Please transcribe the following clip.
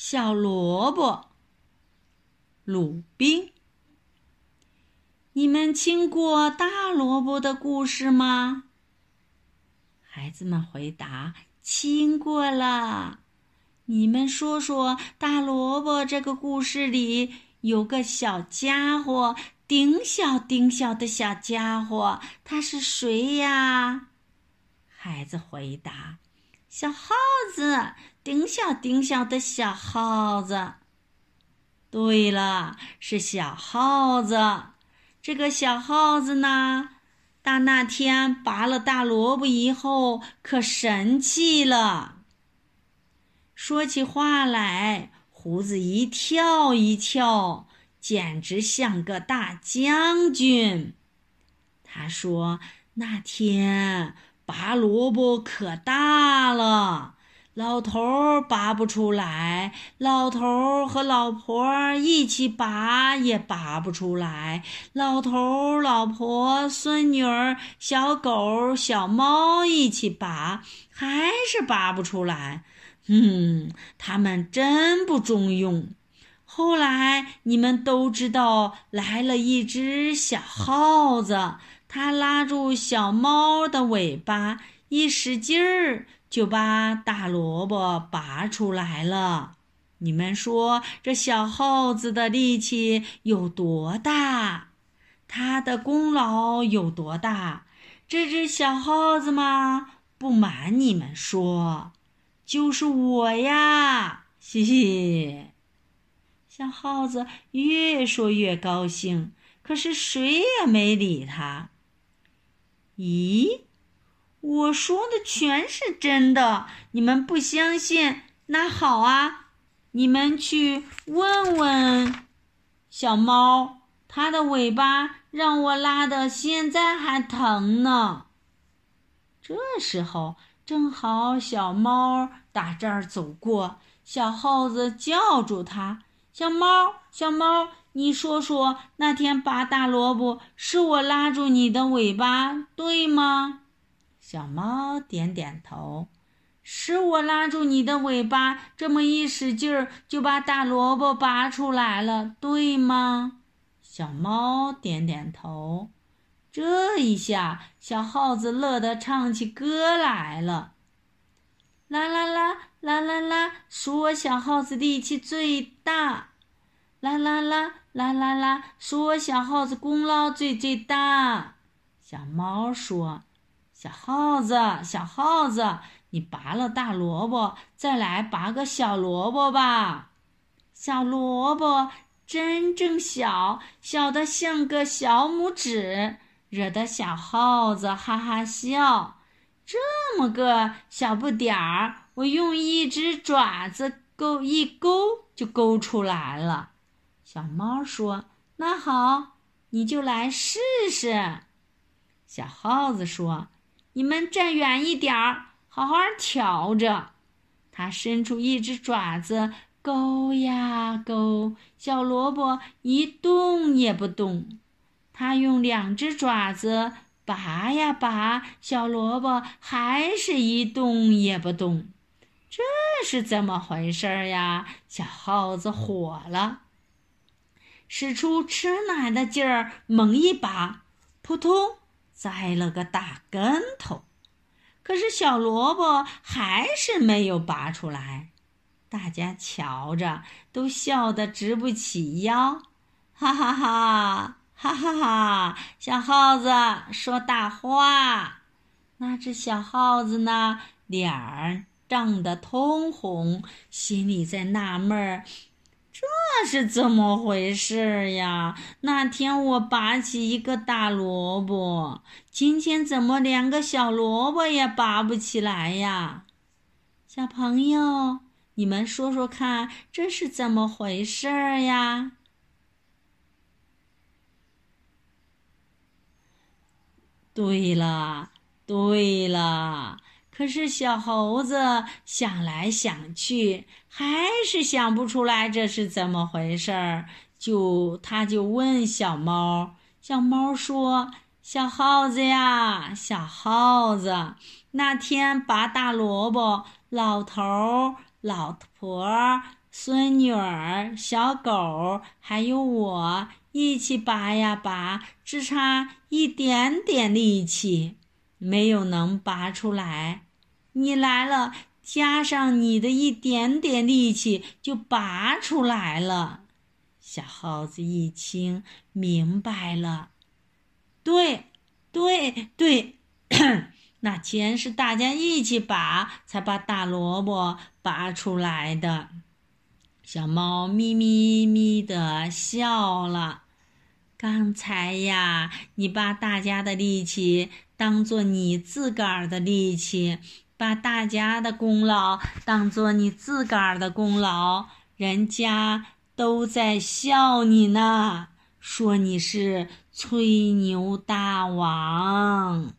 小萝卜。鲁冰，你们听过大萝卜的故事吗？孩子们回答：“听过了。”你们说说，大萝卜这个故事里有个小家伙，顶小顶小的小家伙，他是谁呀？孩子回答：“小耗子，顶小顶小的小耗子。”对了，是小耗子。这个小耗子呢，大那天拔了大萝卜以后，可神气了。说起话来，胡子一跳一跳，简直像个大将军。他说：“那天拔萝卜可大了，老头儿拔不出来，老头儿和老婆一起拔也拔不出来，老头儿、老婆、孙女儿、小狗、小猫一起拔，还是拔不出来。”嗯，他们真不中用。后来你们都知道，来了一只小耗子，它拉住小猫的尾巴，一使劲儿就把大萝卜拔出来了。你们说这小耗子的力气有多大？它的功劳有多大？这只小耗子吗？不瞒你们说。就是我呀，嘻嘻。小耗子越说越高兴，可是谁也没理他。咦，我说的全是真的，你们不相信？那好啊，你们去问问小猫，它的尾巴让我拉的，现在还疼呢。这时候。正好小猫打这儿走过，小耗子叫住它：“小猫，小猫，你说说，那天拔大萝卜是我拉住你的尾巴，对吗？”小猫点点头：“是我拉住你的尾巴，这么一使劲儿，就把大萝卜拔出来了，对吗？”小猫点点头。这一下，小耗子乐得唱起歌来了。啦啦啦啦啦啦，数我小耗子力气最大。啦啦啦啦啦啦，说小耗子功劳最最大。小猫说：“小耗子，小耗子，你拔了大萝卜，再来拔个小萝卜吧。小萝卜真正小，小的像个小拇指。”惹得小耗子哈哈笑，这么个小不点儿，我用一只爪子勾一勾就勾出来了。小猫说：“那好，你就来试试。”小耗子说：“你们站远一点儿，好好瞧着。”它伸出一只爪子勾呀勾，小萝卜一动也不动。他用两只爪子拔呀拔，小萝卜还是一动也不动，这是怎么回事呀？小耗子火了，使出吃奶的劲儿，猛一拔，扑通，栽了个大跟头。可是小萝卜还是没有拔出来，大家瞧着都笑得直不起腰，哈哈哈。哈哈哈！小耗子说大话。那只小耗子呢？脸儿涨得通红，心里在纳闷儿：这是怎么回事呀？那天我拔起一个大萝卜，今天怎么连个小萝卜也拔不起来呀？小朋友，你们说说看，这是怎么回事呀？对了，对了，可是小猴子想来想去，还是想不出来这是怎么回事儿。就他就问小猫，小猫说：“小耗子呀，小耗子，那天拔大萝卜，老头、老婆、孙女儿、小狗还有我一起拔呀拔，只差一点点力气，没有能拔出来。你来了，加上你的一点点力气，就拔出来了。小耗子一听明白了，对，对，对，那全是大家一起拔，才把大萝卜拔出来的。小猫咪咪咪的笑了。刚才呀，你把大家的力气当做你自个儿的力气，把大家的功劳当做你自个儿的功劳，人家都在笑你呢，说你是吹牛大王。